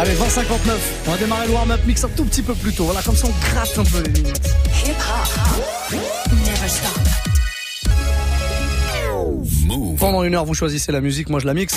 Allez, 20-59. On va démarrer le warm-up mix un tout petit peu plus tôt. Voilà, comme ça on gratte un peu les minutes. Hip -hop. Never stop. Pendant une heure, vous choisissez la musique, moi je la mixe.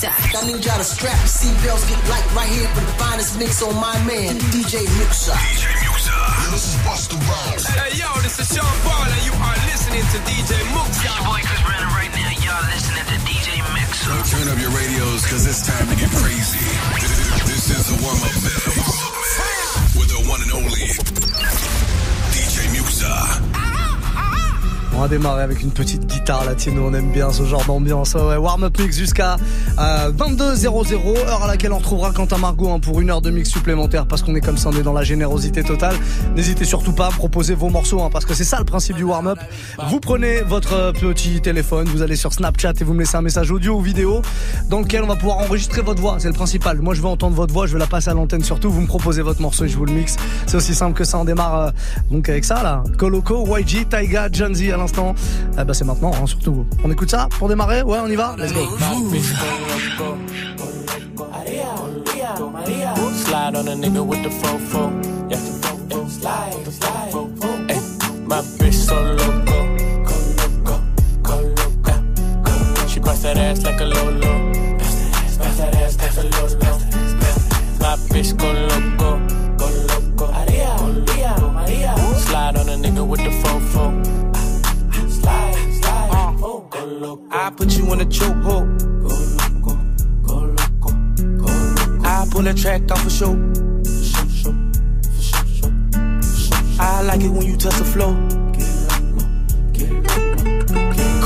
DJ I need y'all to strap your seatbelts, get light right here for the finest mix on my man, DJ Muxa. DJ Muxa. Yeah, this is Busta Rhymes. Hey, yo, this is Sean Paul, and you are listening to DJ Muxa. Your boy Chris Brandon right now. Y'all listening to DJ Muxa. Turn up your radios, cause it's time to get crazy. This is the warm-up mix with the one and only DJ Muxa. On va démarrer avec une petite guitare latine, on aime bien ce genre d'ambiance. Ouais, warm-up mix jusqu'à 22h00, euh, heure à laquelle on retrouvera Quentin Margot hein, pour une heure de mix supplémentaire parce qu'on est comme ça, on est dans la générosité totale. N'hésitez surtout pas à proposer vos morceaux hein, parce que c'est ça le principe du warm-up. Vous prenez votre euh, petit téléphone, vous allez sur Snapchat et vous me laissez un message audio ou vidéo dans lequel on va pouvoir enregistrer votre voix, c'est le principal. Moi je veux entendre votre voix, je veux la passer à l'antenne surtout, vous me proposez votre morceau et je vous le mixe. C'est aussi simple que ça, on démarre euh, donc avec ça là. Coloco, YG, Taiga, Janzi à. Eh ben c'est maintenant, hein, surtout. On écoute ça pour démarrer. Ouais, on y va. Let's go. In a chokehold. Go loco, go loco, go loco. I pull a track off a show. show show show show show I like it when you touch the floor.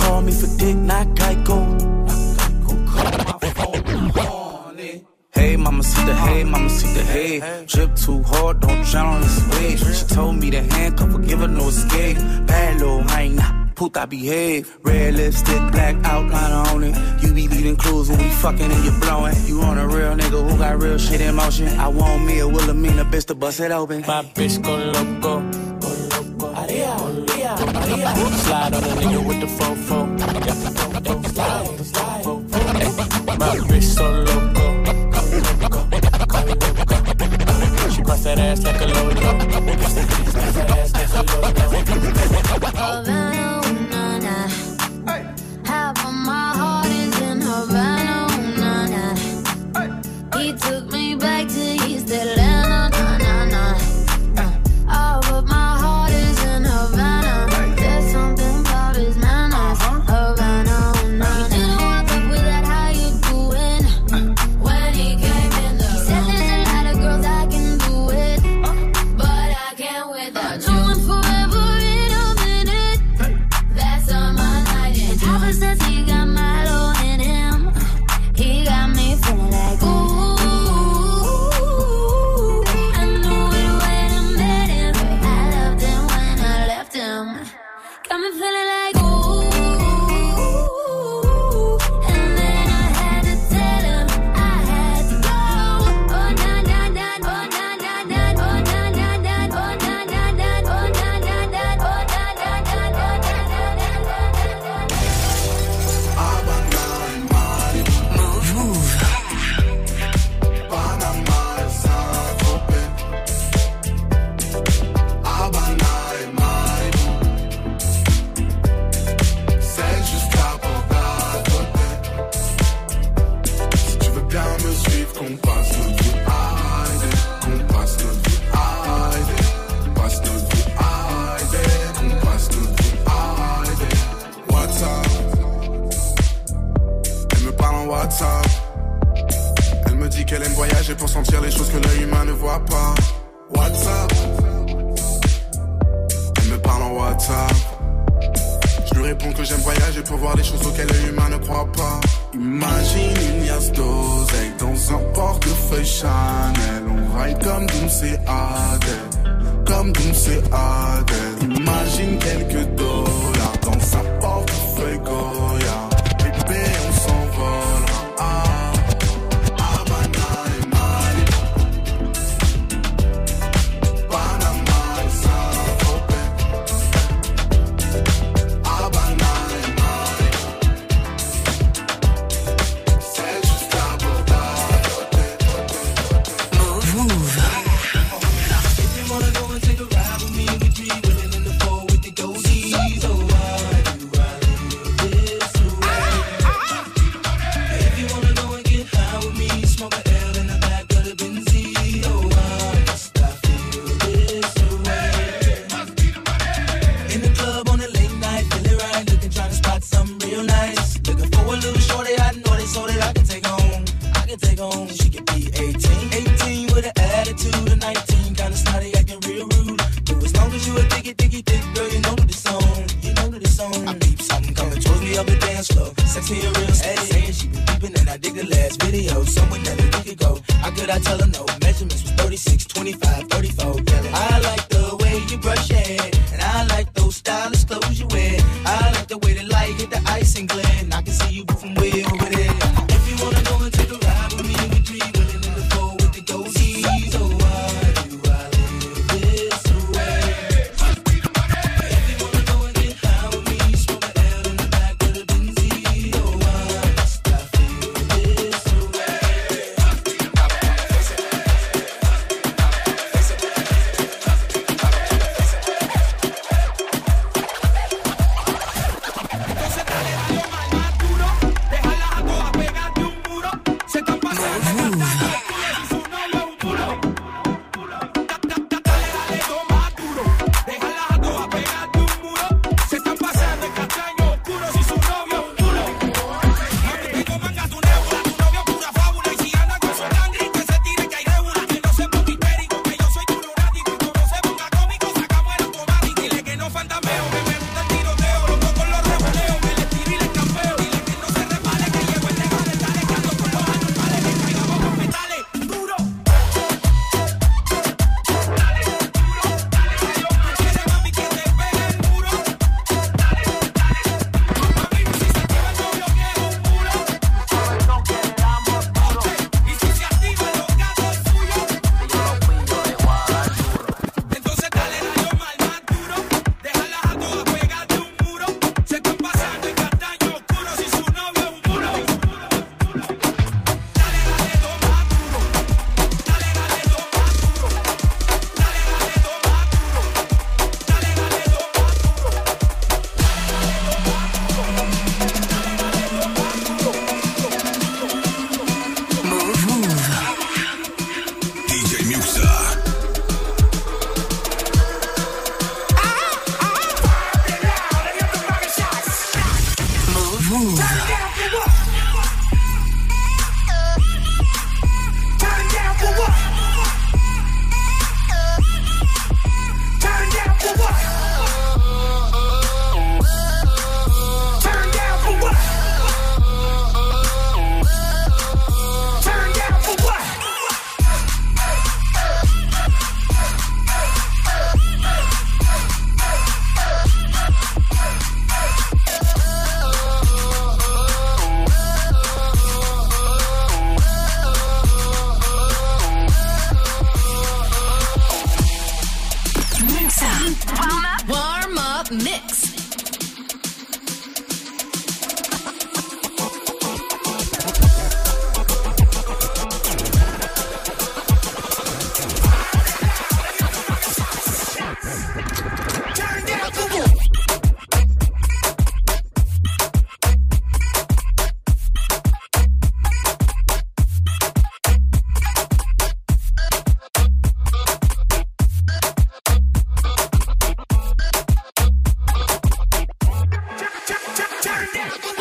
Call me for dick, not Geico. Hey, mama, see the hey, mama, see the hey. Drip too hard, don't drown on this wave. She told me to handcuff her, give her no escape. Bad little hyena puta behave. Red lipstick, black outline on it. You be leaving clues when we fucking and you blowing. You on a real nigga who got real shit in motion. I want me a Wilhelmina bitch to bust it open. My bitch go loco. Go loco. Aria, Aria, Aria. Slide on a nigga with the fofo. Yeah. Slide, slide. Hey, my bitch so loco. She bust that ass like a loco. Bust that ass like a loco. Hey.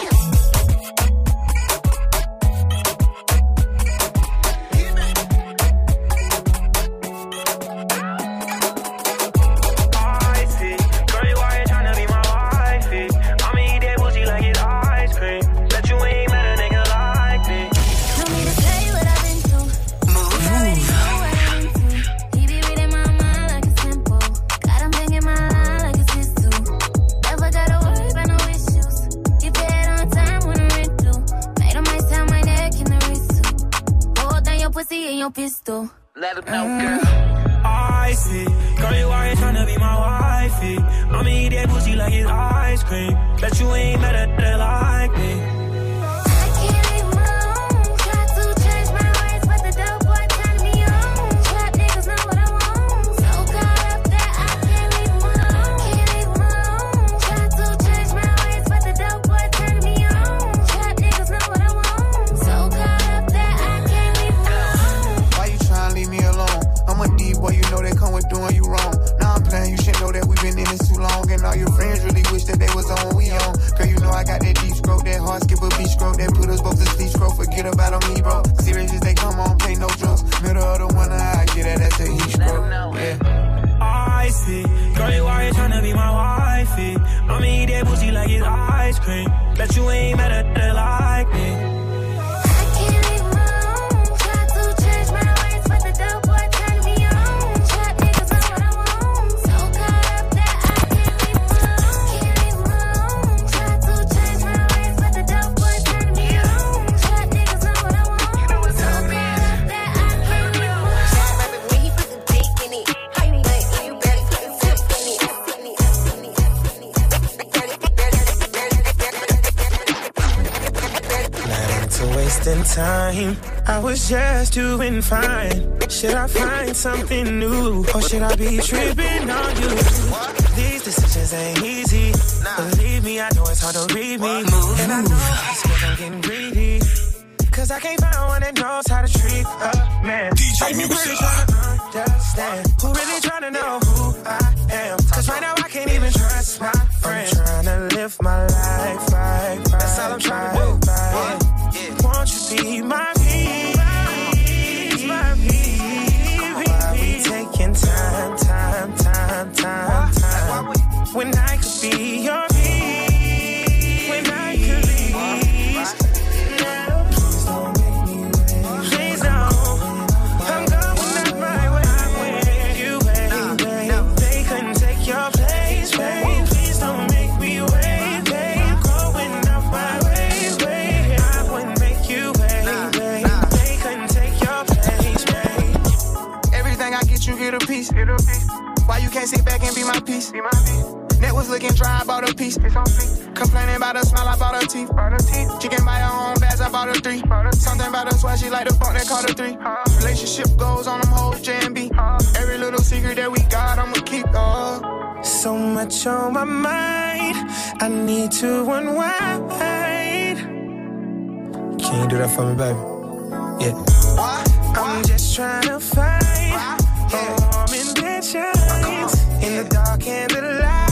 Yeah. no in time. I was just doing fine. Should I find something new? Or should I be tripping on you? These decisions ain't easy. Believe me, I know it's hard to read me. Move. And I know it's cause I'm getting greedy. Cause I can't find one that knows how to treat a man. DJ Musa. Really to understand? Who really trying to know who I am? Cause right now I can't even trust my friends. I'm trying to live my life right. That's all I'm trying to do. Right be my piece. Why you can't sit back and be my piece? Be my piece. Was looking dry, I bought a piece. It's on. Complaining about a smile, I bought a teeth. She can buy her own bags, I bought a three. Something about her swag, she like the funk that called her three. Relationship goes on them hoes, J and B. Every little secret that we got, I'ma keep. all. So much on my mind, I need to unwind. Can you do that for me, baby? Yeah. I'm just trying to find in the dark and the light.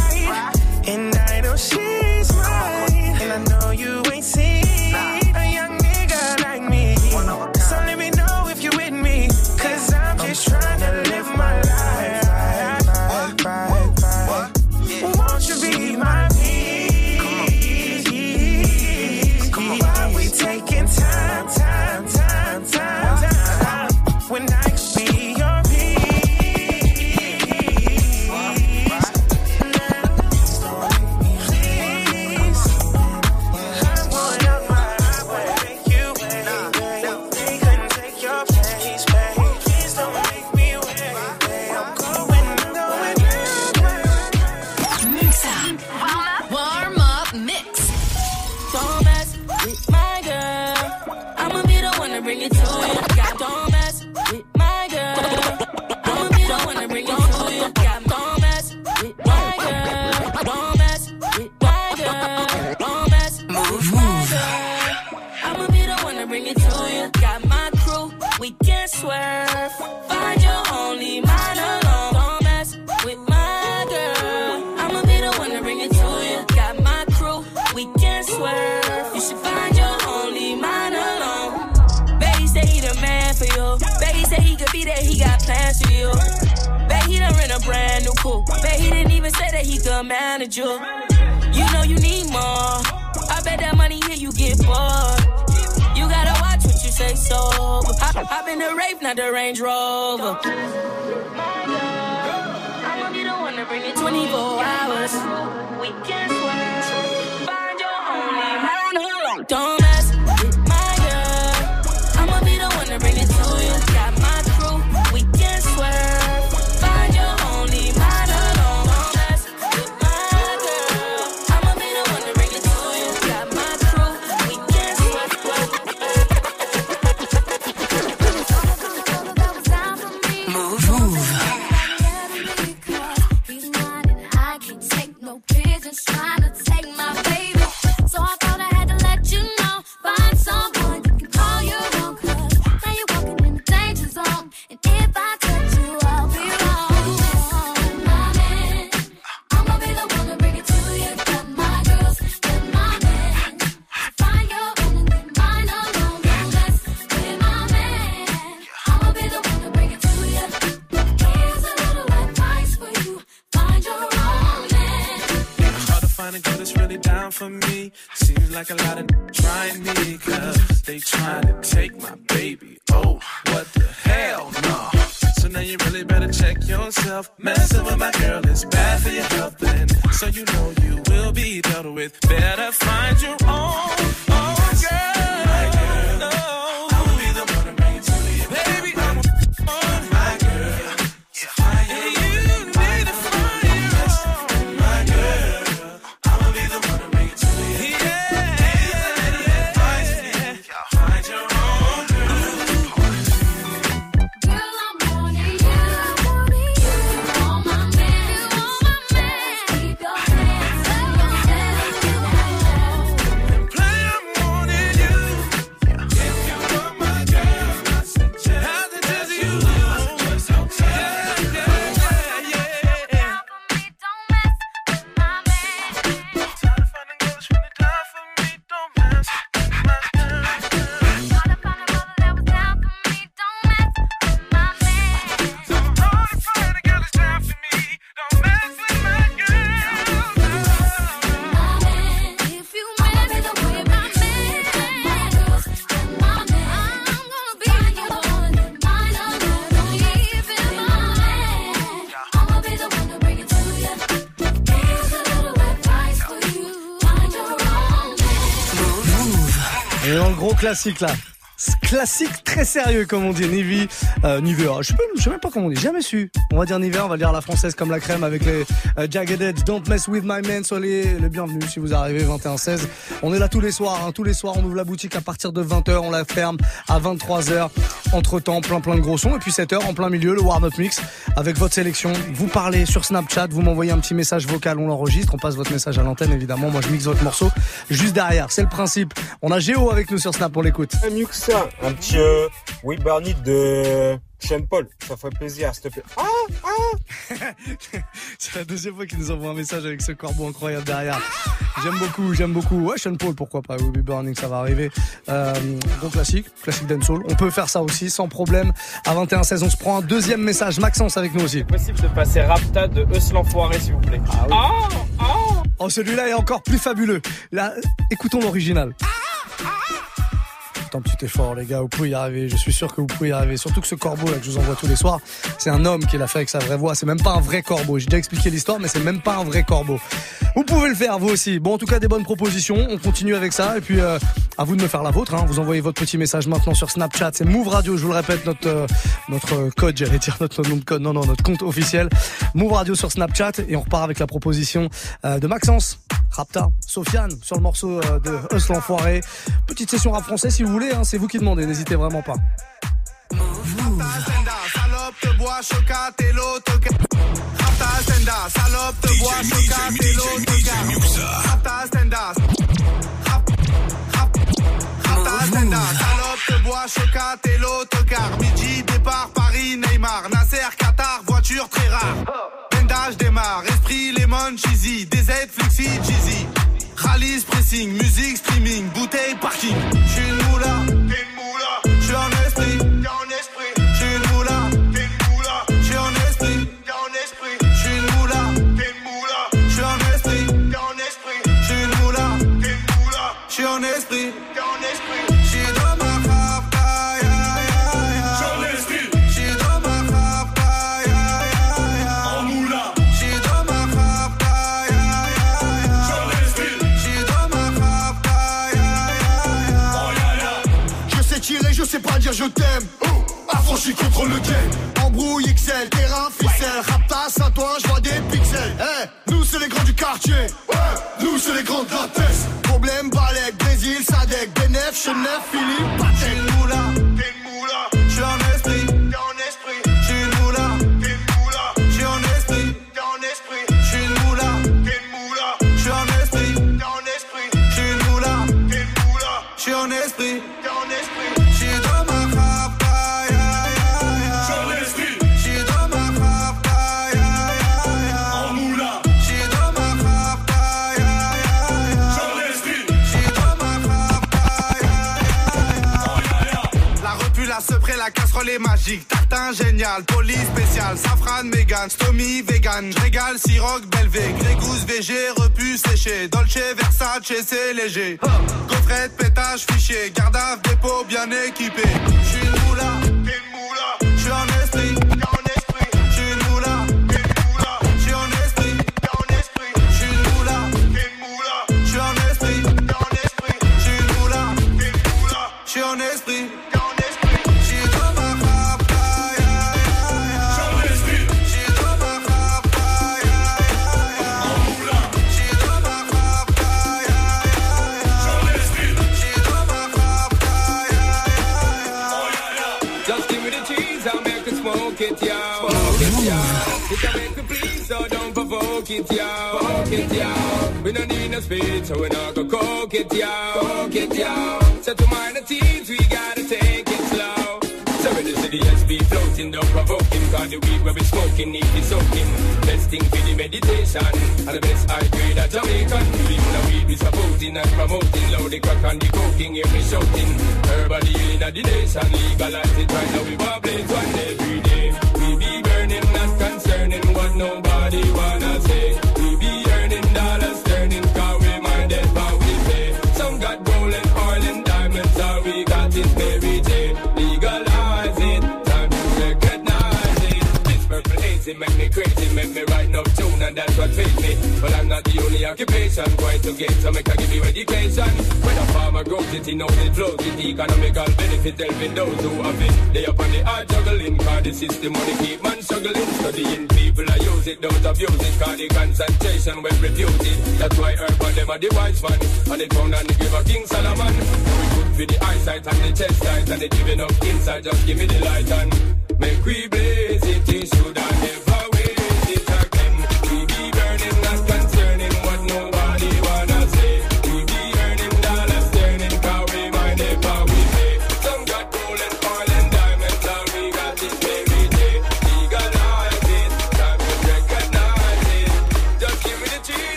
Classique là. Classique très sérieux comme on dit, Nivea, euh, Nivea, je sais, même pas comment on dit, jamais su. On va dire Nivea, on va le dire la française comme la crème avec les euh, Jagged Edge, Don't Mess With My Man, soyez les bienvenus si vous arrivez 21-16. On est là tous les soirs, hein, tous les soirs on ouvre la boutique à partir de 20h, on la ferme à 23h. Entre temps, plein plein de gros sons et puis 7h en plein milieu, le warm-up mix avec votre sélection. Vous parlez sur Snapchat, vous m'envoyez un petit message vocal, on l'enregistre, on passe votre message à l'antenne évidemment, moi je mixe votre morceau juste derrière, c'est le principe. On a Géo avec nous sur Snap, on l'écoute. Ça, un petit euh, We Burn It de Sean Paul, ça ferait plaisir, s'il te plaît. Ah, ah C'est la deuxième fois qu'il nous envoie un message avec ce corbeau incroyable derrière. J'aime beaucoup, j'aime beaucoup. Ouais, Sean Paul, pourquoi pas. Will Be Burning, ça va arriver. Euh, bon classique, classique dancehall. On peut faire ça aussi sans problème. À 21-16, on se prend un deuxième message. Maxence avec nous aussi. Possible de passer Rapta de Eus l'enfoiré, s'il vous plaît. Ah Oh, celui-là est encore plus fabuleux. Là, écoutons l'original. Tant petit effort, les gars, vous pouvez y arriver. Je suis sûr que vous pouvez y arriver. Surtout que ce corbeau là que je vous envoie tous les soirs, c'est un homme qui l'a fait avec sa vraie voix. C'est même pas un vrai corbeau. J'ai déjà expliqué l'histoire, mais c'est même pas un vrai corbeau. Vous pouvez le faire, vous aussi. Bon, en tout cas, des bonnes propositions. On continue avec ça. Et puis, euh, à vous de me faire la vôtre. Hein. Vous envoyez votre petit message maintenant sur Snapchat. C'est Move Radio. Je vous le répète, notre euh, notre code, j'allais dire notre nom de code. Non, non, notre compte officiel. Move Radio sur Snapchat. Et on repart avec la proposition euh, de Maxence. Rapta, Sofiane sur le morceau euh, de Us l'enfoiré. Petite session rap français si vous voulez, hein, c'est vous qui demandez, n'hésitez vraiment pas. Te bois, chocat et l'autocar. Midi, départ, Paris, Neymar. Nasser, Qatar, voiture très rare. Bendage démarre, esprit, lemon, cheesy. DZ, flexi, cheesy. Rallye, pressing, musique, streaming, bouteille, parking. Je t'aime. Affranchi contre le game. Embrouille XL, terrain, ficelle. Raptas à toi, je vois des pixels. Eh, nous c'est les grands du quartier. Nous c'est les grands de la. Problème, Balek, Brésil, Sadek, Benef, Chenef, Philippe, J'suis casserole magique. Tartin génial, police spécial, safran, mégan, stomy, vegan. Régal, siroc, belvé, grégousse, VG, repu, séché. Dolce, Versace, c'est léger. Gaufrette, pétage, fichier, garde dépôt bien équipé. J'suis une moula, t'es moula. It, yo. Provoke it, yo. We don't need no speed, so we're not go coke it. Coke it, yo. So to minor teens, we gotta take it slow. So in the city, SB floating, don't provoke him. Cause the weed where we smoking, need be soaking. Best thing for the meditation. And the best high grade at Jamaican. Even the weed we supporting and promoting. Loud the crack and the coking, hear me shouting. Herbal healing of the nation. Legalize it right now, we wobbling one every day. We be burning, not concerning what nobody wanna say. Make me write no tune, and that's what pays me. But I'm not the only occupation going to get, so make I give you education. When a farmer grows it, he knows it flows it, economical benefit helping those who have it. They up on the hard juggling, cause the system money keep man struggling. Studying people, I use it, don't abuse it, cause the concentration when refuted. That's why urban them are the wise man, and it found and they give a King Solomon. We good for the eyesight and the chest tight, and it giving up inside, just give me the light and make we blaze it, it should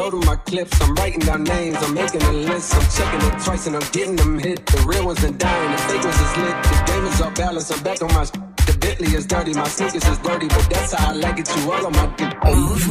loading my clips. I'm writing down names, I'm making a list. I'm checking it twice and I'm getting them hit. The real ones been dying, the fake ones is lit. The game is off balance, I'm back on my. sh- The Bentley is dirty, my sneakers is dirty, but that's how I like it. You all on my dick. Move,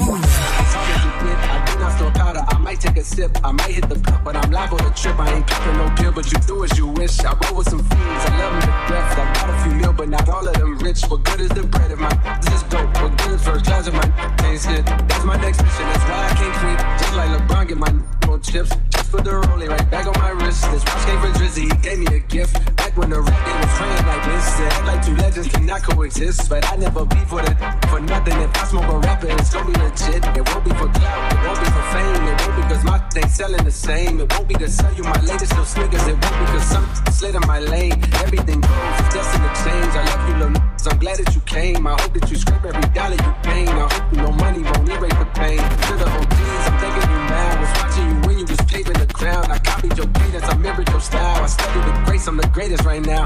not store powder. I might take a sip, I might hit the cup, but I'm on the trip. I ain't popping no pill, but you do as you wish. I roll with some fiends, I love them to death. I got a few mil, but not all of them rich. What good is the bread if my this is dope? What good is first class if my ain't shit? That's my next mission, that's why I can't quit. Just like LeBron, get my on chips. For the rolling right back on my wrist. This watch came from Drizzy, he gave me a gift. Back when the game was training like this. Said like two legends cannot coexist. But I never be for the for nothing. If I smoke a rapper, it's gonna be legit. It won't be for clout, it won't be for fame. It won't be cause my thing selling the same. It won't be to sell you my latest little sneakers. It won't be cause some slid in my lane. Everything goes, it's destined to change. I love you, little n- I'm glad that you came. I hope that you scrape every dollar you gain. I hope you know money won't erase the pain. To the OGs, I'm thanking you now. Was watching you the. I copied your cadence, I mirrored your style. I studied the grace, I'm the greatest right now.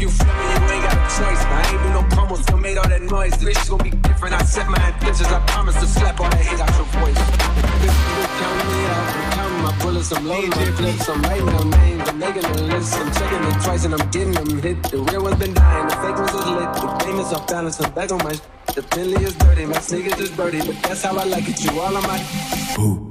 You feel me, you ain't got a choice. I ain't do no promos, still made all that noise. This shit gon' be different. I set my intentions. I promise to slap all that hate out your voice. Counting me out. I'm counting my bullets. I'm loading my clips. I'm writing down names. I'm making a list. I'm checking it twice and I'm getting them hit. The real ones been dying. The fake ones lit. The game is off balance. I'm back on my. The Bentley is dirty. My sneakers is dirty. But that's how I like it. You all on my. on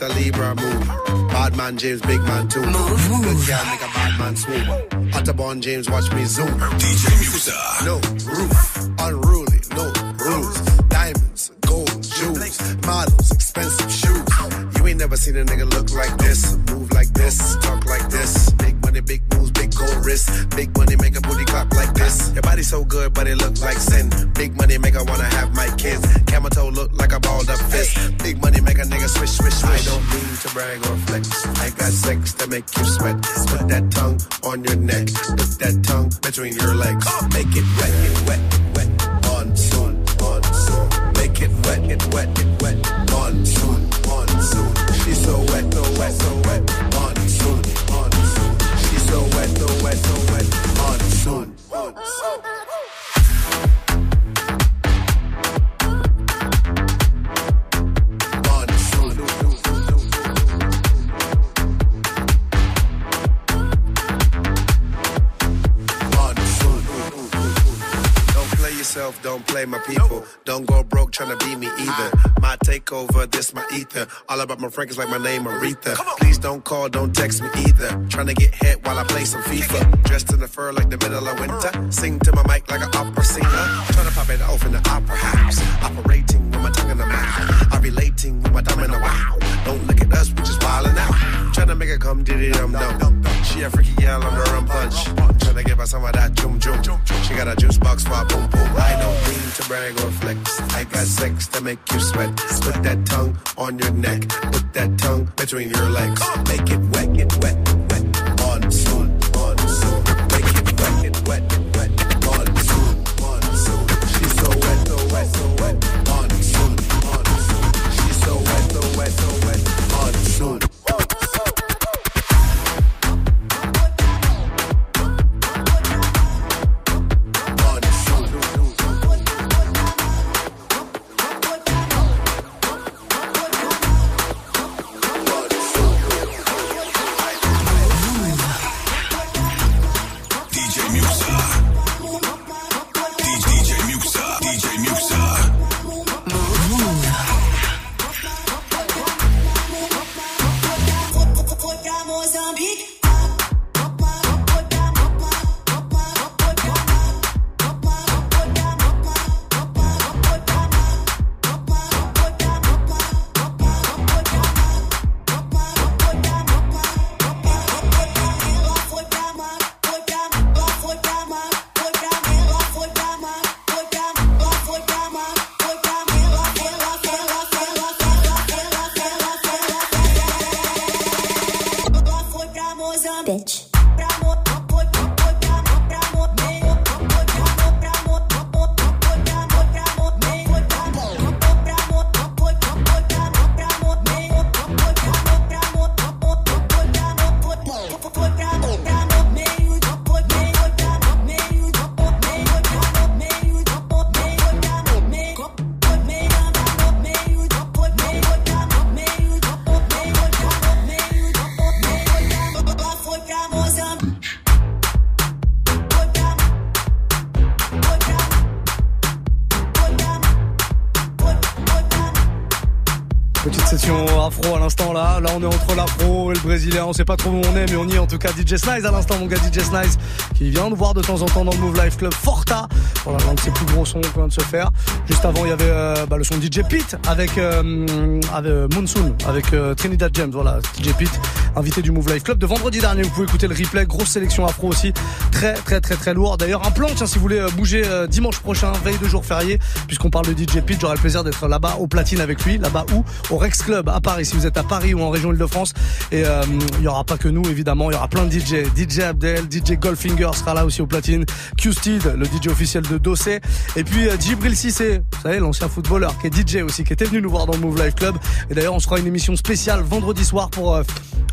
with a Libra move. Bad man James, big man too. Move, move. Good girl make a bad man swoop. Otterborn James, watch me zoom. DJ Musa. No roof, unruly, no rules. Diamonds, gold, jewels, models, expensive shoes. You ain't never seen a nigga look like this, move like this, talk like this. Wrist. Big money make a booty clap like this. Your body so good, but it look like sin. Big money make I wanna have my kids. Camel toe look like a balled up fist. Big money make a nigga swish, swish, swish. I don't mean to brag or flex. I got sex that make you sweat. Put that tongue on your neck. Put that tongue between your legs. Make it wet, it wet, wet. Monsoon, monsoon. Make it wet, it wet, it wet. Monsoon, monsoon. She's so wet, so wet, so wet. Wet, so wet, so wet. Monsoon. Don't play yourself, don't play my people. Don't go broke trying to be me either. My takeover, this my ether. All about my Frank is like my name Aretha. Please don't call, don't text me either. Trying to get hit while I play some FIFA. Dressed in the fur like the middle of winter. Sing to my mic like an opera singer. Trying to pop it off in the opera house. Operating with my tongue in the mouth. I'm relating with my thumb in the wow. Don't look at us, we just wildin' out. Trying to make her come diddy dum dum. She a freaky gal on the rum punch. Trying to give her some of that jum jum. She got a juice box for a boom boom. I don't mean to brag or flex. I got sex to make you sweat. Put that tongue on your neck. Put that tongue between your legs. Make it wet, get wet, which is Session afro à l'instant là. Là on est entre l'afro et le brésilien. On sait pas trop où on est, mais on y est en tout cas. DJ Snice à l'instant, mon gars DJ Snice, qui vient nous voir de temps en temps dans le Move Life Club Forta. Voilà l'un de ses plus gros sons qu'on vient de se faire. Juste avant, il y avait euh, bah, le son DJ Pete avec, euh, avec euh, Monsoon, avec euh, Trinidad James. Voilà, DJ Pete, invité du Move Life Club de vendredi dernier. Vous pouvez écouter le replay. Grosse sélection afro aussi. Très, très, très, très lourd. D'ailleurs, un plan, tiens, si vous voulez bouger dimanche prochain, veille de jour férié, puisqu'on parle de DJ Pete, j'aurai le plaisir d'être là-bas au platine avec lui. Là-bas où Au Rex Club à Paris. Si vous êtes à Paris ou en région Île-de-France. Et euh, il y aura pas que nous, évidemment. Il y aura plein de DJ. DJ Abdel, DJ Goldfinger sera là aussi au platine. Q-Steed, le DJ officiel de Dossé. Et puis euh, Djibril Cissé, vous savez, l'ancien footballeur, qui est DJ aussi, qui était venu nous voir dans le Move Life Club. Et d'ailleurs, on se fera une émission spéciale vendredi soir pour euh,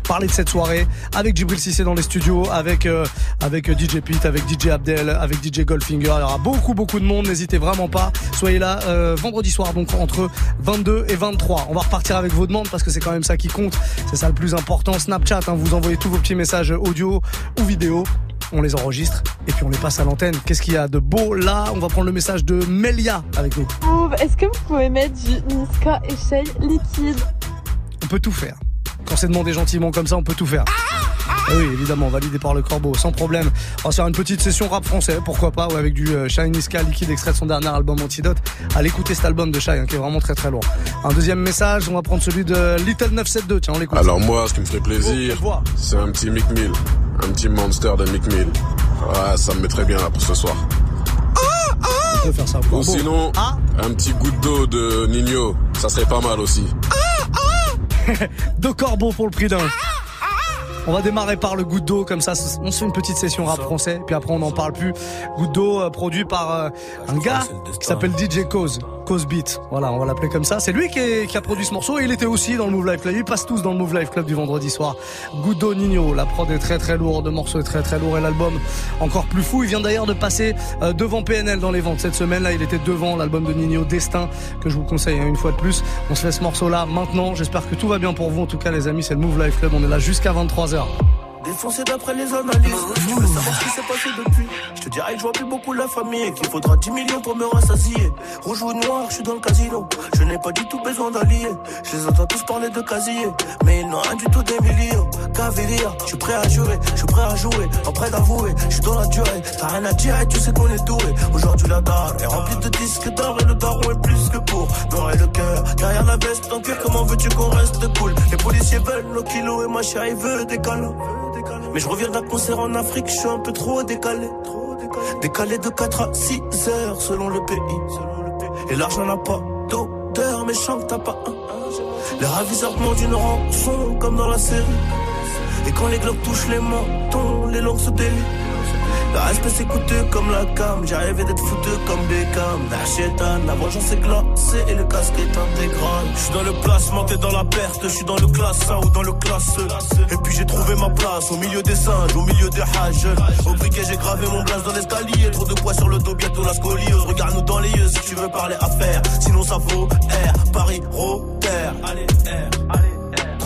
parler de cette soirée avec Djibril Cissé dans les studios, avec euh, avec DJ Pete, avec DJ Abdel, avec DJ Goldfinger. Il y aura beaucoup beaucoup de monde. N'hésitez vraiment pas. Soyez là euh, vendredi soir, donc entre 22 et 23. On va repartir avec vos demandes parce que c'est quand même ça qui compte. C'est ça le plus important. Snapchat, hein, vous envoyez tous vos petits messages audio ou vidéo. On les enregistre et puis on les passe à l'antenne. Qu'est-ce qu'il y a de beau là? On va prendre le message de Melia avec nous. Est-ce que vous pouvez mettre du Niska Shay liquide? On peut tout faire. Quand c'est demandé gentiment comme ça, on peut tout faire. Oui, évidemment, validé par le corbeau, sans problème. On va faire une petite session rap français, pourquoi pas, ou avec du euh, Shine Niska liquide extrait de son dernier album Antidote. Allez écouter cet album de Shine, qui est vraiment très très lourd. Un deuxième message, on va prendre celui de Little 972. Tiens, on l'écoute. Alors moi, ce qui me ferait plaisir, c'est un petit Mick Mill, un petit monster de Mick Mill. Ouais, ça me mettrait bien là pour ce soir. On peut faire ça Ou sinon, Ah. un petit goutte d'eau de Nino, ça serait pas mal aussi. Deux corbeaux pour le prix d'un. On va démarrer par le goutte d'eau, comme ça on se fait une petite session rap français, puis après on n'en parle plus. Goutte d'eau euh, produit par euh, un gars qui s'appelle DJ Cause, Cause Beat. Voilà, on va l'appeler comme ça. C'est lui qui, qui a produit ce morceau il était aussi dans le Move Life Club. Ils passent tous dans le Move Life Club du vendredi soir. Goutte d'eau Nino, la prod est très très lourde, le morceau est très très lourd et l'album encore plus fou. Il vient d'ailleurs de passer euh, devant PNL dans les ventes cette semaine. Là, il était devant l'album de Nino Destin que je vous conseille une fois de plus. On se fait ce morceau là maintenant. J'espère que tout va bien pour vous. En tout cas, les amis, c'est le Move Life Club. On est là jusqu'à 23h. Défoncé d'après les analyses. Tu veux savoir ce qui s'est passé depuis Que je vois plus beaucoup la famille qu'il faudra 10 millions pour me rassasier. Rouge ou noir, je suis dans le casino. Je n'ai pas du tout besoin d'alliés. Je les entends tous parler de casier. Mais ils n'ont rien du tout des millions. Caviria, je suis prêt à jurer. Je suis prêt à jouer. Prêt d'avouer. Je suis dans la durée. T'as rien à dire et tu sais qu'on est doué. Aujourd'hui, la dalle est remplie de disques d'or et le daron est plus que pour. Noir et le cœur. Derrière la veste, en cuir, comment veux-tu qu'on reste cool? Les policiers veulent nos kilos et ma chérie veut des. Mais je reviens d'un concert en Afrique, je suis un peu trop décalé. Décalé de 4 à 6 heures selon le pays. Et l'argent n'a pas d'odeur, mais chante t'as pas un. Les raviseurs demandent une rançon comme dans la série. Et quand les globes touchent les mentons, les langues se délient. Le respect c'est coûteux comme la cam, rêvé d'être foutu comme Beckham. Nachétan, la vengeance est glacée et le casque est intégral. Je suis dans le placement, t'es dans la perte, je suis dans le classe 1 ou dans le classe E. Et puis j'ai trouvé ma place au milieu des singes, au milieu des hages. Au briquet j'ai gravé mon blase dans l'escalier, trop de poids sur le dos, bientôt la scoliose. Regarde-nous dans les yeux si tu veux parler affaires, sinon ça vaut R, Paris, Rotter. Allez, R, allez.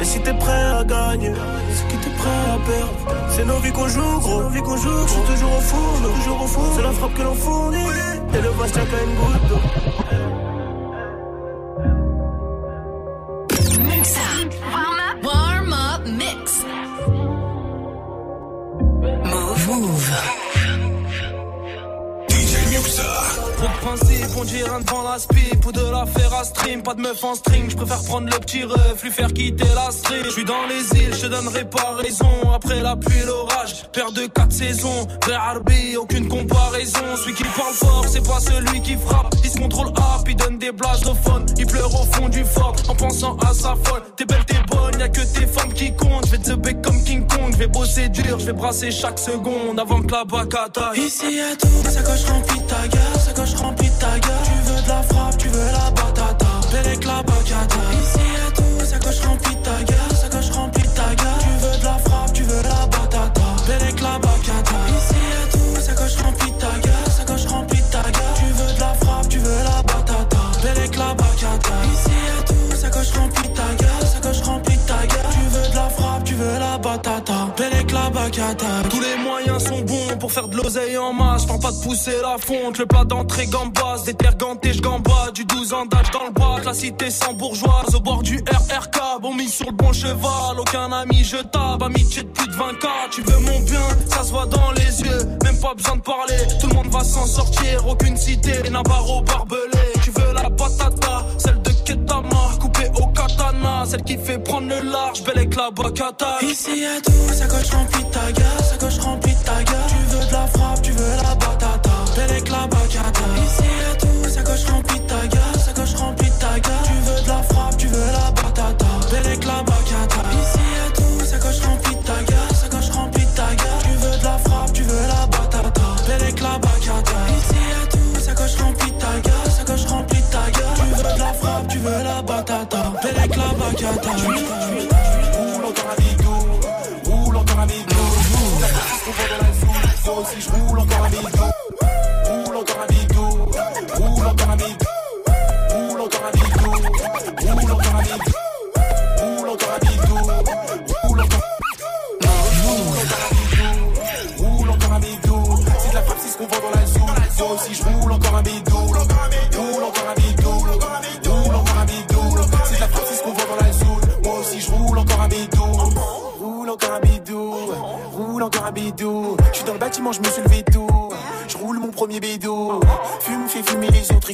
Et si t'es prêt à gagner, c'est que t'es prêt à perdre. C'est nos vies qu'on joue, gros. Nos vies qu'on joue, je suis toujours au four, toujours au four. C'est la frappe que l'on fournit. Et le tient qu'à une goutte d'eau. On dirait un devant la spip ou de la faire à stream. Pas de meuf en string, je préfère prendre le petit ref, lui faire quitter la street. Je suis dans les îles, je te donnerai pas raison. Après la pluie l'orage, père de quatre saisons. Vrai Harbi, aucune comparaison. Celui qui parle fort, c'est pas celui qui frappe. Il se contrôle up, il donne des blagues de fun. Il pleure au fond du fort en pensant à sa folle. T'es belle, t'es bonne, y'a que tes femmes qui comptent. Je vais te bec comme King Kong, je vais bosser dur, je vais brasser chaque seconde avant que la bacata. Ici y'a tout, sacoche remplie de ta gueule, sacoche remplie ta. Tu veux de la frappe, tu veux la batata, Belek la bacata. Ici y'a tout, sacoche remplie de ta gueule, sacoche remplie de ta gueule. Tu veux de la frappe, tu veux la batata, Belek la bacata. Ici y'a tout, sacoche remplie de ta gueule, sacoche remplie de ta gueule. Tu veux de la frappe, tu veux la batata, Belek la bacata. Ici y'a tout, sacoche remplie de ta gueule, sacoche remplie de ta gueule. Tu veux de la frappe, tu veux la batata, Belek la bacata. Tous les moyens sont bons faire de l'oseille en masse. T'en pas de pousser la fonte, le plat d'entrée gambas. Déterganté, je gamba, du 12 ans d'âge dans le bas. La cité sans bourgeoise, au bord du RRK. Bon mis sur le bon cheval, aucun ami je tape. Amitié de plus de 20k, tu veux mon bien, ça se voit dans les yeux. Même pas besoin de parler, tout le monde va s'en sortir. Aucune cité n'a barreau barbelé. Tu veux la patata, celle de Ketama, coupée au katana. Celle qui fait prendre le large, belle avec la bacata. Ici y'a tout, sacoche remplie de ta gueule, sacoche remplie de ta gueule. La frappe, tu veux la batata, Belek la bacata. Ici y'a tout, sacoche remplie de ta gueule, sacoche remplie de ta gueule. Tu veux de la frappe, tu veux la batata, Belek la bacata. Ici y'a tout, sacoche remplie de ta gueule, sacoche remplie de ta gueule. Tu veux de la frappe, tu veux la batata, Belek la bacata. Ici y'a tout, sacoche remplie de ta gueule, sacoche remplie de ta gueule. Tu veux de la frappe, tu veux la batata, Belek la bacata.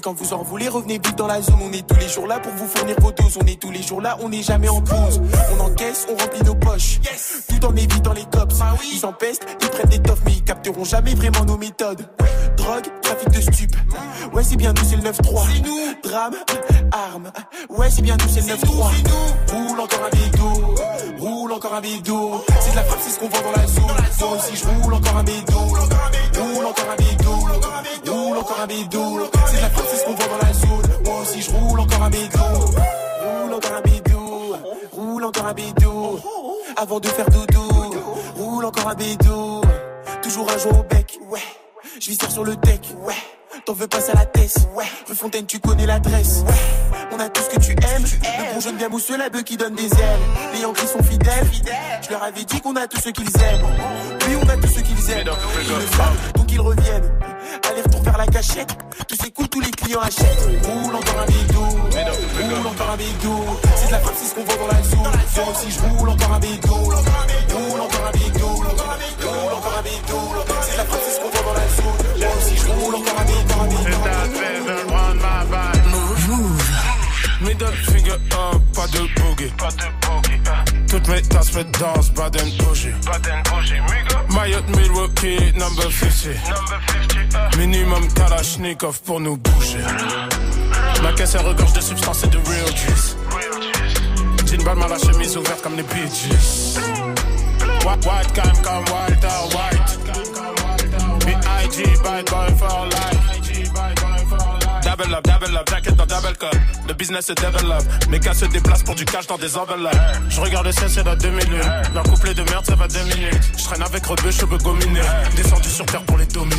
Quand vous en voulez, revenez vite dans la zone. On est tous les jours là pour vous fournir vos doses. On est tous les jours là, on n'est jamais en pause. On encaisse, on remplit nos poches. Tout en évitant les cops. Ils empestent, ils prennent des toffes, mais ils jamais vraiment nos méthodes. Drogue, trafic de stupes. Ouais, c'est bien nous, c'est le 9-3. Drame, arme. Ouais, c'est bien nous, c'est le 9-3. Roule encore un bidou. Roule encore un bidou. C'est de la frappe, c'est ce qu'on vend dans la zone. Moi aussi, je roule encore un bidou. Roule encore un bidou. Roule encore un bidou. C'est de la frappe, c'est ce qu'on vend dans la zone. Moi aussi, je roule encore un bidou. Roule encore un bidou. Roule encore un bidou. Avant de faire doudou. Roule encore un bidou. Toujours un jour au bec. Ouais. Je vis sur le deck. Ouais. T'en veux passer à la tête. Ouais. Rue Fontaine, tu connais l'adresse. Ouais. On a tout ce que tu aimes. Le bon jeune bien mousseux, la bœuf qui donne des ailes. Les Yankees sont fidèles. Je leur avais dit qu'on a tout ce qu'ils aiment. Oui, on a tout ce qu'ils aiment. Ils le savent, donc ils reviennent. Aller-retour vers la cachette. Tout s'écoule, tous les clients achètent. Roule encore un bidou. Roule encore un bidou. C'est de la frappe, c'est ce qu'on vend dans la zone. Moi aussi, je roule encore un bidou. Roule encore un bidou. Roule encore un bidou. C'est de la frappe, c'est ce qu'on je roule encore un bidou. Middle finger up, pas de boogie. Pas de boogie. Toutes mes tasses me dansent, Baden bougie. Baden bougie, Mayotte Milwaukee, number 50. Number 50. Minimum Kalashnikov pour nous bouger. Ma caisse elle regorge de substances et de real juice. Jean balle la chemise ouverte comme les Gees. White, white cam comme Walter White. Double up, double up, jacket dans double cup. Le business se développe. Mes gars se déplacent pour du cash dans des enveloppes. Je regarde le ciel, c'est dans 2000. Leur couplet de merde, ça va deux minutes. Je traîne avec Rebeu, cheveux gominés. Descendu sur terre pour les dominer.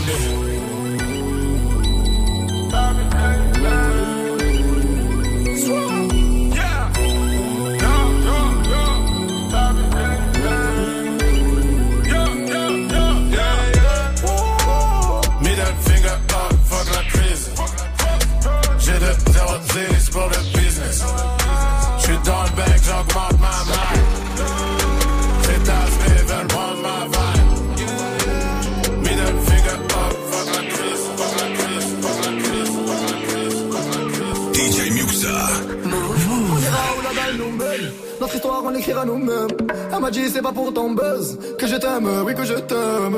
Zéro zéro pour le business. J'suis dans le bec, j'augmente ma main. Ces tasses veulent prendre ma vibe. Middle finger up, fuck la crise, fuck la crise, fuck la crise, fuck la crise. DJ Muxa. On ira où la dalle nous mène. Notre histoire, on l'écrira nous-mêmes. Elle m'a dit, c'est pas pour ton buzz que je t'aime, oui, que je t'aime.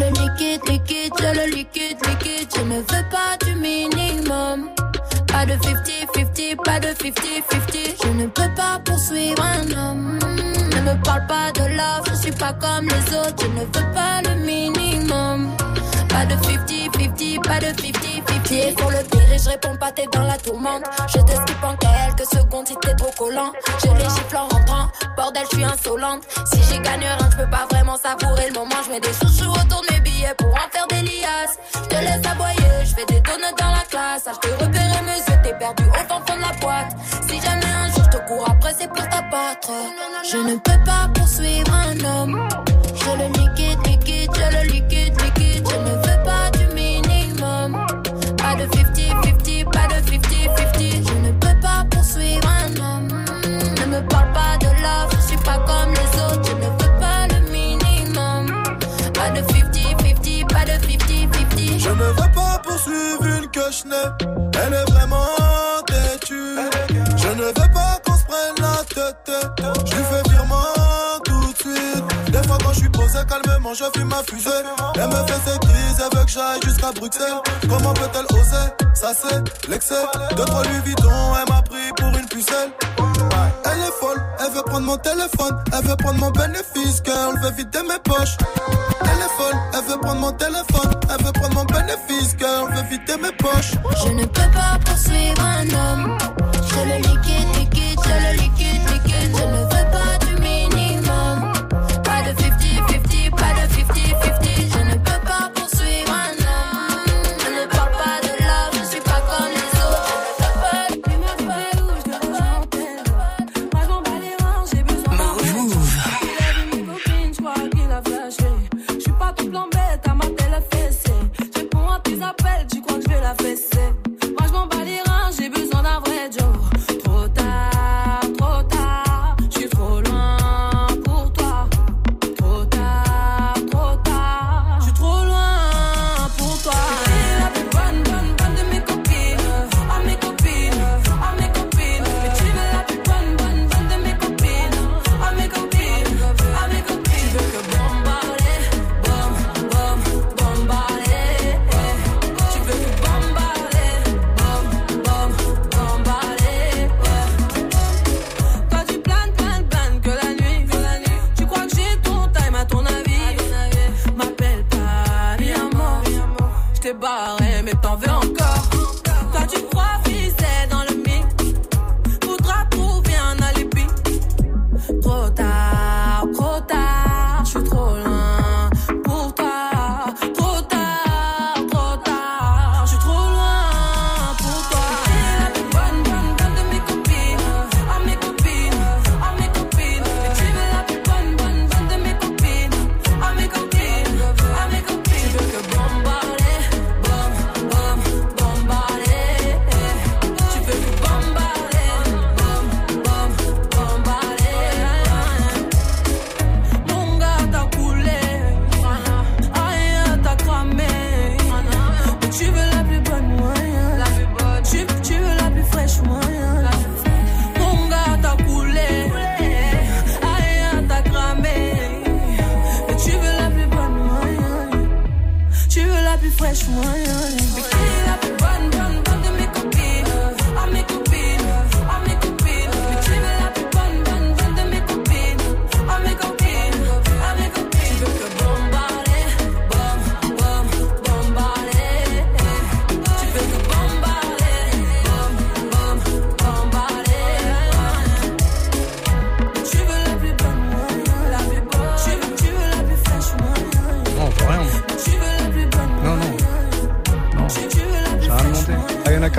Le liquide, liquide, le liquide, liquide. Je ne veux pas du minimum. Pas de 50-50, pas de 50-50. Je ne peux pas poursuivre un homme. Ne me parle pas de love, je suis pas comme les autres. Je ne veux pas le minimum. Pas de 50-50, pas de 50-50. Pied sur le pire et je réponds pas, t'es dans la tourmente. Je te skip en quelques secondes si t'es trop collant. Je les gifle en rentrant, bordel, je suis insolente. Si j'y gagne rien, je peux pas vraiment savourer le moment. Je mets des perdu au fin de la boîte. Si jamais un jour je te cours après, c'est pour t'abattre. Je ne peux pas poursuivre un homme. Je suis posé calmement, je fume ma fusée. Elle me fait ses crises, elle veut que j'aille jusqu'à Bruxelles. Comment peut-elle oser Ça c'est l'excès. De trois Louis Vuitton, elle m'a pris pour une pucelle. Elle est folle, elle veut prendre mon téléphone, elle veut prendre mon bénéfice, girl, veut vider mes poches. Elle est folle, elle veut prendre mon téléphone,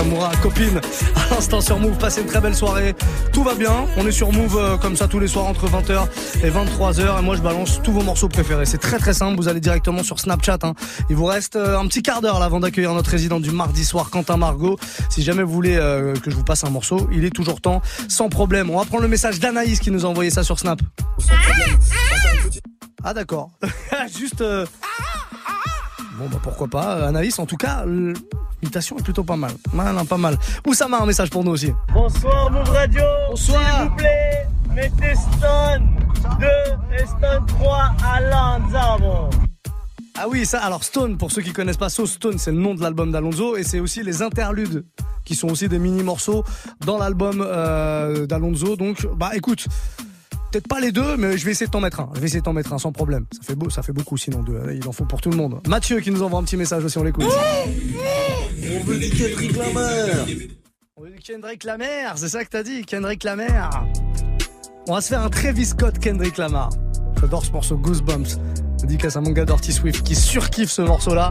Nakamura, copine, à l'instant sur Move, passez une très belle soirée. Tout va bien. On est sur Move euh, comme ça tous les soirs entre 20h et 23h. Et moi, je balance tous vos morceaux préférés. C'est très très simple. Vous allez directement sur Snapchat. hein. Il vous reste euh, un petit quart d'heure là avant d'accueillir notre résident du mardi soir, Quentin Margot. Si jamais vous voulez euh, que je vous passe un morceau, il est toujours temps, sans problème. On va prendre le message d'Anaïs qui nous a envoyé ça sur Snap. Ah d'accord. Juste. euh, Bon bah pourquoi pas. Anaïs, en tout cas, l'imitation est plutôt pas mal. Malin, pas mal. Oussama un message pour nous aussi. Bonsoir Move Radio. Bonsoir. S'il vous plaît, mettez Stone 2 et Stone 3 à. Ah oui, ça. Alors Stone, pour ceux qui connaissent pas, So Stone, c'est le nom de l'album d'Alonso et c'est aussi les interludes qui sont aussi des mini morceaux dans l'album euh, d'Alonso. Donc bah écoute. Peut-être pas les deux, mais je vais essayer de t'en mettre un. Je vais essayer de t'en mettre un sans problème. Ça fait beau, ça fait beaucoup sinon deux. Il en faut pour tout le monde. Mathieu qui nous envoie un petit message aussi, on l'écoute. On veut du Kendrick Lamar. On veut du Kendrick Lamar, c'est ça que t'as dit, Kendrick Lamar. On va se faire un Travis Scott Kendrick Lamar. J'adore ce morceau Goosebumps. Dédicace à mon gars Dirty Swift qui surkiffe ce morceau-là.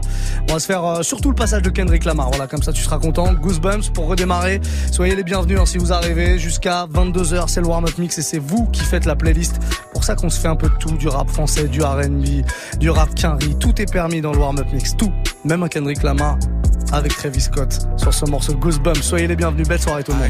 On va se faire euh, surtout le passage de Kendrick Lamar. Voilà, comme ça tu seras content. Goosebumps pour redémarrer. Soyez les bienvenus hein, si vous arrivez. Jusqu'à 22h, c'est le warm-up mix et c'est vous qui faites la playlist. Pour ça qu'on se fait un peu de tout. Du rap français, du R&B, du rap quinri. Tout est permis dans le warm-up mix. Tout. Même un Kendrick Lamar avec Travis Scott sur ce morceau Goosebumps. Soyez les bienvenus. Belle soirée tout le monde.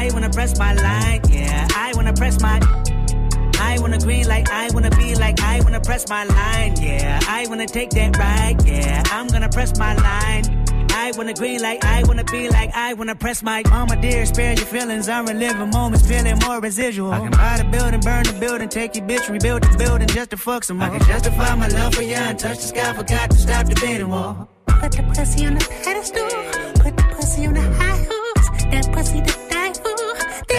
I wanna press my line, yeah. I wanna press my. I wanna green like I wanna be like I wanna press my line, yeah. I wanna take that ride, yeah. I'm gonna press my line. I wanna green like I wanna be like I wanna press my mama dear, spare your feelings. I'm reliving moments, feeling more residual. I can buy the building, burn the building, take your bitch, rebuild the building just to fuck some more. I can justify my love for you and touch the sky, forgot to stop debating wall Put the pussy on the pedestal, put the pussy on the high horse. That pussy to die for,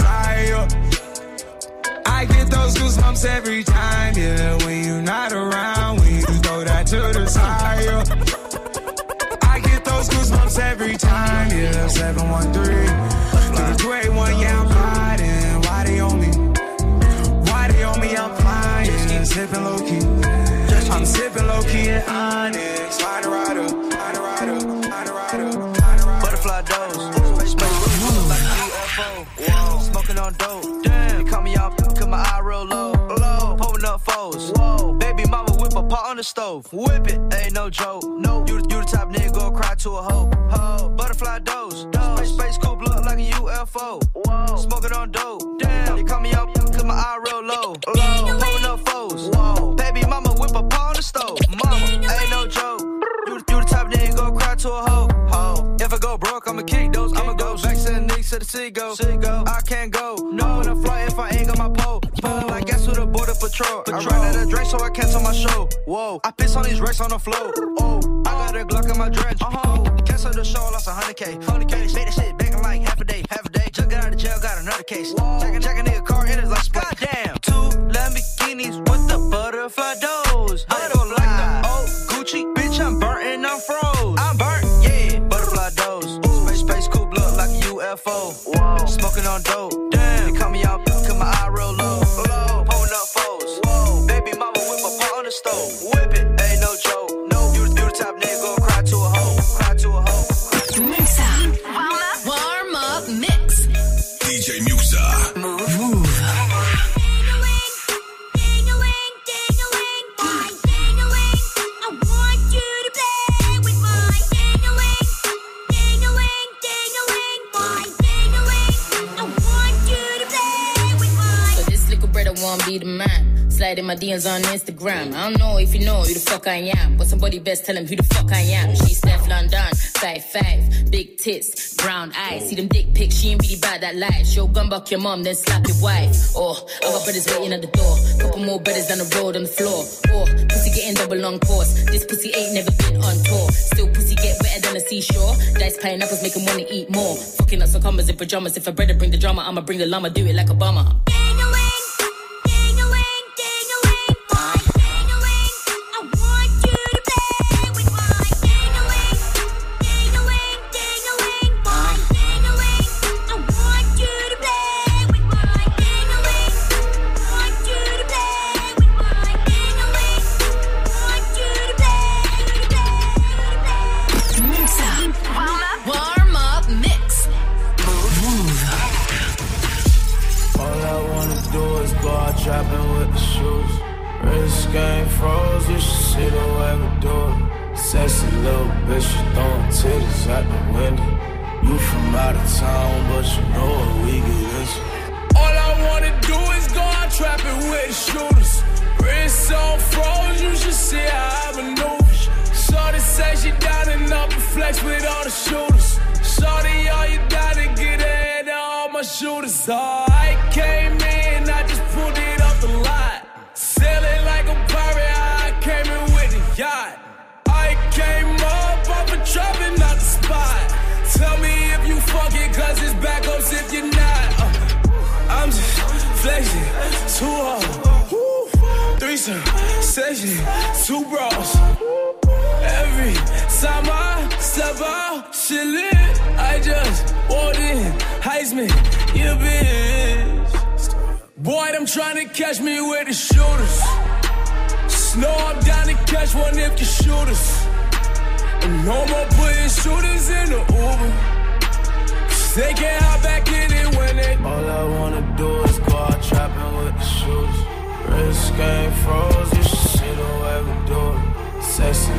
Yeah. I get those goosebumps every time, yeah. When you're not around, when you throw that to the side. I get those goosebumps every time, yeah. 713 to the 281, yeah, I'm riding. Why they on me? Why they on me? I'm flying, sipping low key. I'm sipping low key and Onyx. Rider, rider, dope. Damn. You cut me off, cause my eye real low. Low. Pulling up foes. Whoa. Baby mama whip a pot on the stove. Whip it. Ain't no joke. No. You, you the type nigga go cry to a hoe. Ho. Butterfly doze. Space, space coupe look like a UFO. Whoa. Smoking on dope. Damn. You cut me off, cause my eye real low. Low. Pulling up foes. Whoa. Baby mama whip a pot on the stove. Mama. Ain't no joke. You, you the type nigga go cry to a hoe. Ho. If I go broke, I'ma kick those. I'ma go back to the Knicks to the Seagull. I can't go. No, a flight if I ain't got my pole. Pulling like gas with a border patrol. I ran out of drink, so I cancel my show. Whoa. I piss on these racks on the floor. Oh. I got a Glock in my dredge. Uh-huh. Cancel the show, lost a hundred K. Hundred K. Made that shit back in like half a day. Half a day. Just got out of jail, got another case. Jack, jack a nigga car in it like Goddamn. Two Lamborghinis with the butterfly doors. Smoking on dope. Damn. They call me out. Slide in my DMs on Instagram. I don't know if you know who the fuck I am, but somebody best tell him who the fuck I am. She's Steph London, five five, big tits, brown eyes. See them dick pics, she ain't really bad that life. She'll gun back your mom, then slap your wife. Oh, I got brothers waiting at the door. Couple more brothers down the road on the floor. Oh, pussy getting double on course. This pussy ain't never been on tour. Still pussy get wetter than a seashore. Dice pineapples make him wanna eat more. Fucking up some commas in pajamas. If a brother bring the drama, I'ma bring the llama. Do it like Obama.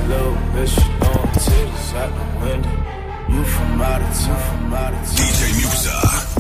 Little bitch, you throwing titties out the window. You from out of town, from out of. DJ Muxa.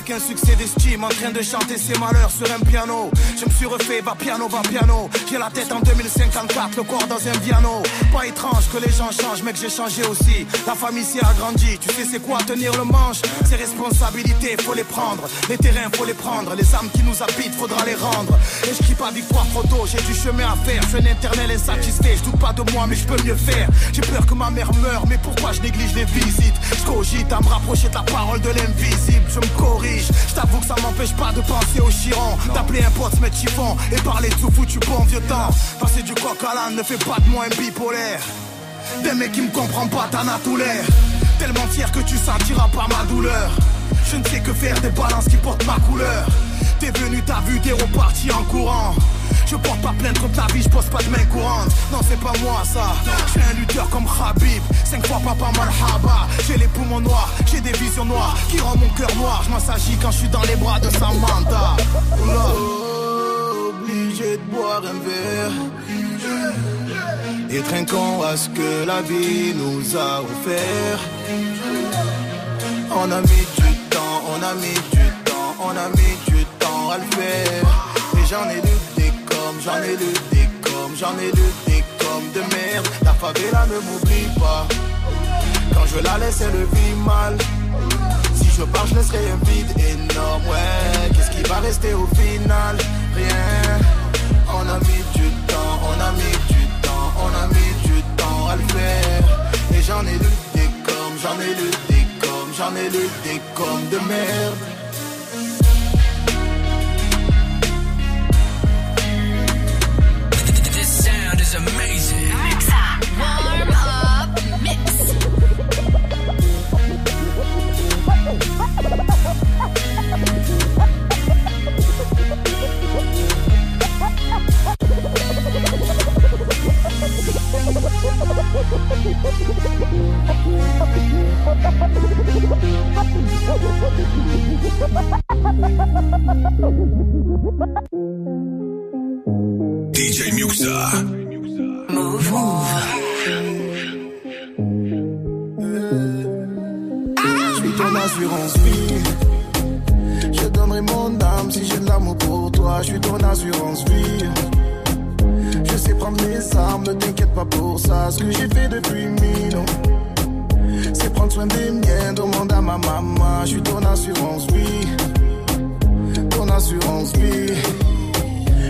Avec un succès d'estime, en train de chanter ses malheurs sur un piano. Je me suis refait, va piano, va piano. J'ai la tête en 2054, le corps dans un piano. Pas étrange que les gens changent, mec, j'ai changé aussi. La famille s'y a grandi, tu sais c'est quoi tenir le manche? Ses responsabilités, faut les prendre. Les terrains, faut les prendre. Les âmes qui nous habitent, faudra les rendre. Et je crie pas victoire trop tôt, j'ai du chemin à faire. Je suis un éternel insatisfait, je doute pas de moi, mais je peux mieux faire. J'ai peur que ma mère meure, mais pourquoi je néglige les visites? Je cogite à me rapprocher de la parole de l'invisible. Je me corrige, t'avoue que ça m'empêche pas de penser au chiron. D'appeler un pote, se mettre chiffon et parler de tout foutu bon vieux temps. Passer du coq à l'âne ne fait pas de moi un bipolaire. Des mecs qui me comprennent pas, t'en as tout l'air. Tellement fier que tu sentiras pas ma douleur. Je ne sais que faire des balances qui portent ma couleur. T'es venu, t'as vu, t'es reparti en courant. Je porte pas plainte contre la vie, je pose pas de main courante. Non, c'est pas moi ça. Je suis un lutteur comme Khabib. Cinq fois papa Malhaba. J'ai les poumons noirs, j'ai des visions noires qui rendent mon cœur noir. Je m'assagis quand je suis dans les bras de Samantha. Obligé de boire un verre. Et trinquons à ce que la vie nous a offert. On a mis du temps, on a mis du temps, on a mis du temps à le faire. Et j'en ai des j'en ai le décom, j'en ai le décom de merde. La favela ne m'oublie pas. Quand je la laisse, elle vit mal. Si je pars, je laisserai un vide énorme. Ouais, qu'est-ce qui va rester au final? Rien. On a mis du temps, on a mis du temps, on a mis du temps à le faire. Et j'en ai le dé comme, j'en ai le décom, j'en ai le dé comme de merde. DJ Muxa. Move. Je suis ton assurance vie. Je donnerai mon âme si j'ai de l'amour pour toi. Je suis ton assurance vie. Sais prendre mes armes, ne t'inquiète pas pour ça. Ce que j'ai fait depuis mille ans, c'est prendre soin des miens. Demande à ma maman. Je suis ton assurance vie. Ton assurance vie.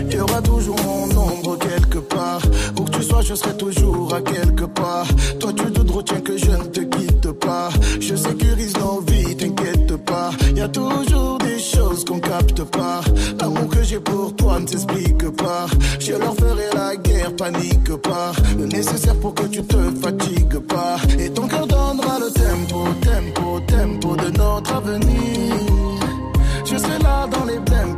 Il y aura toujours mon ombre quelque part. Où que tu sois, je serai toujours à quelque part. Toi, tu te retiens que je ne te quitte pas. Je sécurise nos vies, t'inquiète pas. Il y a toujours choses qu'on capte pas. L'amour que j'ai pour toi ne s'explique pas. Je leur ferai la guerre, panique pas. Le nécessaire pour que tu te fatigues pas. Et ton cœur donnera le tempo, tempo, tempo de notre avenir. Je serai là dans les blèmes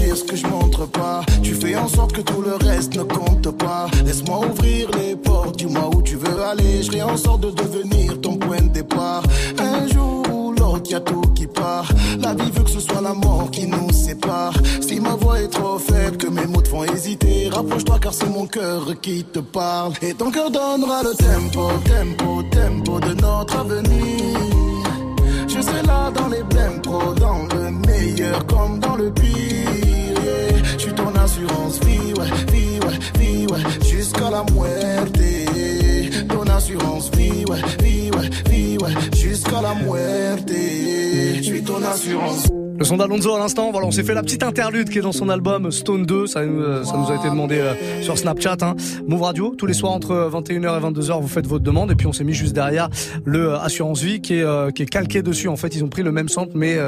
dire ce que je montre pas. Tu fais en sorte que tout le reste ne compte pas. Laisse-moi ouvrir les portes, dis-moi où tu veux aller. Je ferai en sorte de devenir ton point de départ. Un jour ou y a tout qui part. La vie veut que ce soit la mort qui nous sépare. Si ma voix est trop faible, que mes mots te font hésiter, rapproche-toi car c'est mon cœur qui te parle. Et ton cœur donnera le tempo, tempo, tempo de notre avenir. Je serai là dans les blèmes pro, dans le meilleur comme dans le pire. Ton assurance vie, ouais, vie, ouais, vie, ouais, jusqu'à la muerte. Ton assurance vie, ouais, vie, ouais, vie, ouais, jusqu'à la muerte. Je suis ton assurance. Le son d'Alonso à l'instant, voilà, on s'est fait la petite interlude qui est dans son album Stone 2, ça, euh, ça nous a été demandé euh, sur Snapchat. Hein. Move Radio, tous les soirs entre 21h et 22h, vous faites votre demande et puis on s'est mis juste derrière le euh, Assurance Vie qui est, calqué dessus. En fait, ils ont pris le même centre mais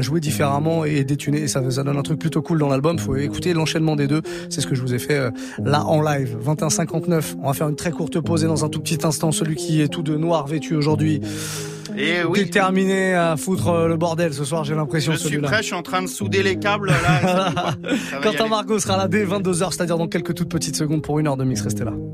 joué différemment et détuné. Et ça, ça donne un truc plutôt cool dans l'album. Faut écouter l'enchaînement des deux. C'est ce que je vous ai fait là en live. 21h59. On va faire une très courte pause et dans un tout petit instant, celui qui est tout de noir vêtu aujourd'hui. Et oui. Déterminé à foutre euh, le bordel ce soir, j'ai l'impression. Je suis prêt, je suis en train de souder les câbles là. Quentin. Margot sera là dès 22h, c'est-à-dire dans quelques toutes petites secondes pour une heure de mix. Restez là.